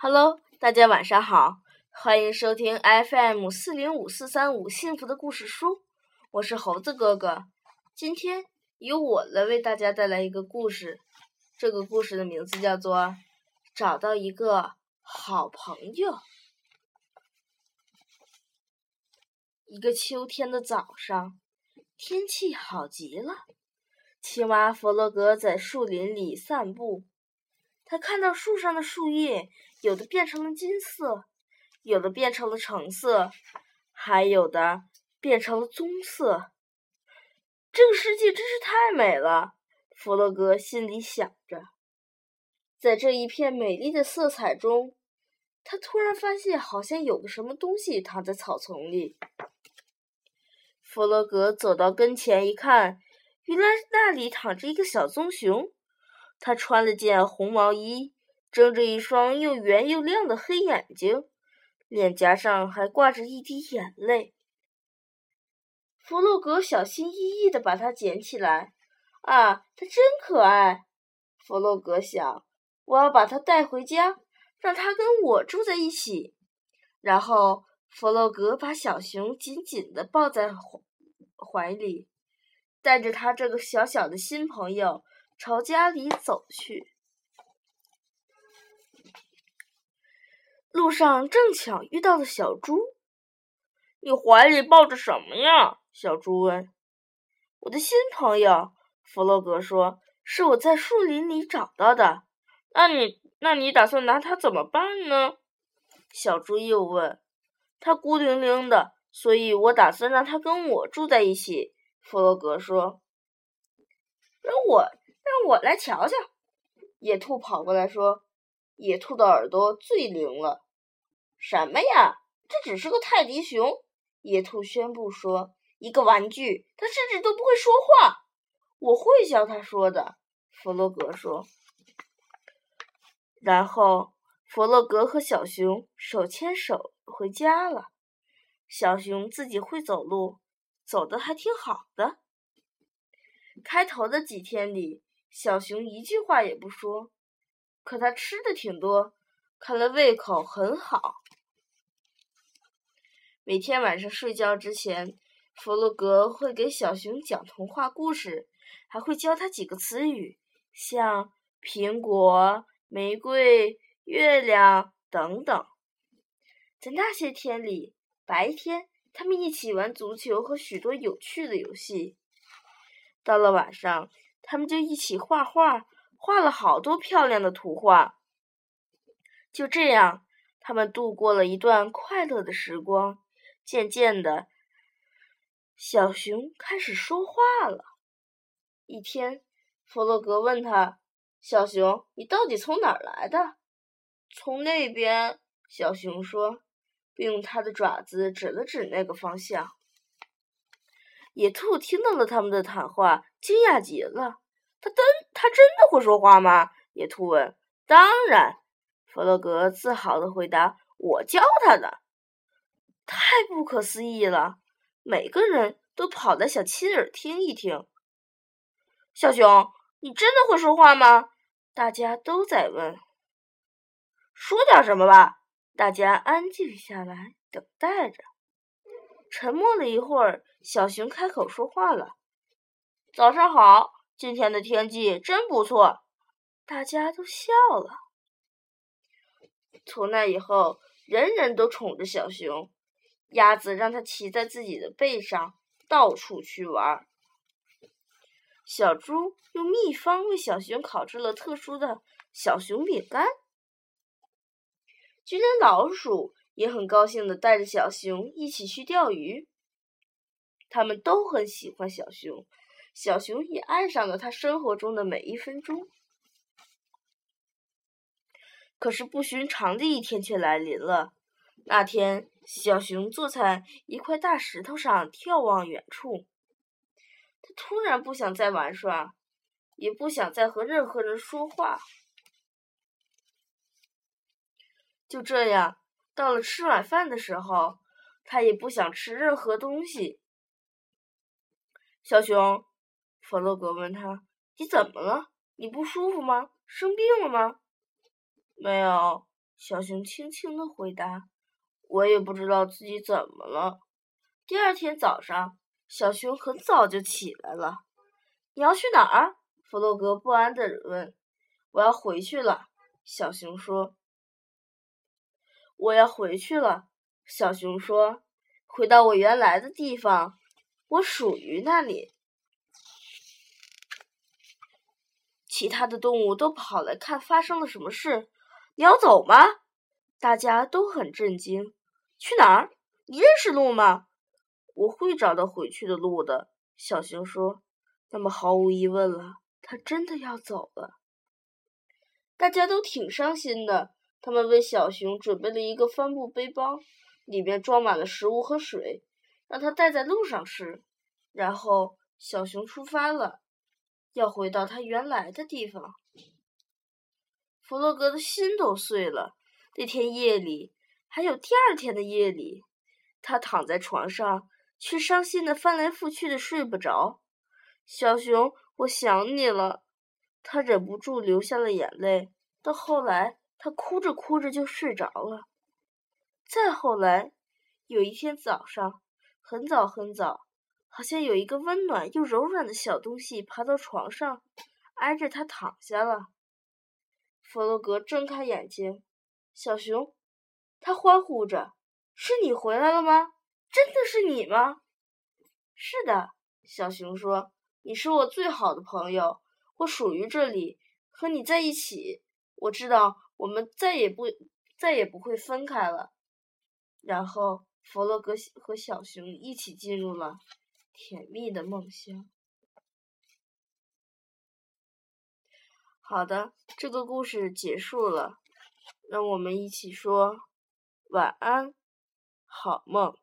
Hello，大家晚上好，欢迎收听 FM 四零五四三五幸福的故事书，我是猴子哥哥。今天由我来为大家带来一个故事，这个故事的名字叫做《找到一个好朋友》。一个秋天的早上，天气好极了，青蛙弗洛格在树林里散步。他看到树上的树叶，有的变成了金色，有的变成了橙色，还有的变成了棕色。这个世界真是太美了，弗洛格心里想着。在这一片美丽的色彩中，他突然发现好像有个什么东西躺在草丛里。弗洛格走到跟前一看，原来那里躺着一个小棕熊。他穿了件红毛衣，睁着一双又圆又亮的黑眼睛，脸颊上还挂着一滴眼泪。弗洛格小心翼翼地把它捡起来。啊，它真可爱！弗洛格想，我要把它带回家，让它跟我住在一起。然后，弗洛格把小熊紧紧地抱在怀里，带着他这个小小的新朋友。朝家里走去，路上正巧遇到了小猪。你怀里抱着什么呀？小猪问。我的新朋友，弗洛格说，是我在树林里找到的。那你，那你打算拿它怎么办呢？小猪又问。它孤零零的，所以我打算让它跟我住在一起。弗洛格说。让我。让我来瞧瞧，野兔跑过来说：“野兔的耳朵最灵了。”什么呀？这只是个泰迪熊。野兔宣布说：“一个玩具，它甚至都不会说话。”我会教它说的。弗洛格说。然后，弗洛格和小熊手牵手回家了。小熊自己会走路，走得还挺好的。开头的几天里。小熊一句话也不说，可它吃的挺多，看来胃口很好。每天晚上睡觉之前，弗洛格会给小熊讲童话故事，还会教它几个词语，像苹果、玫瑰、月亮等等。在那些天里，白天他们一起玩足球和许多有趣的游戏。到了晚上。他们就一起画画，画了好多漂亮的图画。就这样，他们度过了一段快乐的时光。渐渐的，小熊开始说话了。一天，弗洛格问他：“小熊，你到底从哪儿来的？”“从那边。”小熊说，并用它的爪子指了指那个方向。野兔听到了他们的谈话，惊讶极了。他真他真的会说话吗？野兔问。当然，弗洛格自豪的回答。我教他的。太不可思议了！每个人都跑来想亲耳听一听。小熊，你真的会说话吗？大家都在问。说点什么吧。大家安静下来，等待着。沉默了一会儿。小熊开口说话了：“早上好，今天的天气真不错。”大家都笑了。从那以后，人人都宠着小熊。鸭子让它骑在自己的背上，到处去玩。小猪用秘方为小熊烤制了特殊的小熊饼干。就连老鼠也很高兴的带着小熊一起去钓鱼。他们都很喜欢小熊，小熊也爱上了他生活中的每一分钟。可是不寻常的一天却来临了。那天，小熊坐在一块大石头上眺望远处。他突然不想再玩耍，也不想再和任何人说话。就这样，到了吃晚饭的时候，他也不想吃任何东西。小熊，弗洛格问他：“你怎么了？你不舒服吗？生病了吗？”“没有。”小熊轻轻的回答：“我也不知道自己怎么了。”第二天早上，小熊很早就起来了。“你要去哪儿？”弗洛格不安地问。“我要回去了。”小熊说。“我要回去了。”小熊说，“回到我原来的地方，我属于那里。”其他的动物都跑来看发生了什么事。你要走吗？大家都很震惊。去哪儿？你认识路吗？我会找到回去的路的。小熊说。那么毫无疑问了，他真的要走了。大家都挺伤心的。他们为小熊准备了一个帆布背包，里面装满了食物和水，让它带在路上吃。然后小熊出发了。要回到它原来的地方，弗洛格的心都碎了。那天夜里，还有第二天的夜里，他躺在床上，却伤心的翻来覆去的睡不着。小熊，我想你了。他忍不住流下了眼泪。到后来，他哭着哭着就睡着了。再后来，有一天早上，很早很早。好像有一个温暖又柔软的小东西爬到床上，挨着他躺下了。弗洛格睁开眼睛，小熊，他欢呼着：“是你回来了吗？真的是你吗？”“是的。”小熊说，“你是我最好的朋友，我属于这里，和你在一起。我知道我们再也不再也不会分开了。”然后，弗洛格和小熊一起进入了。甜蜜的梦乡。好的，这个故事结束了，让我们一起说晚安，好梦。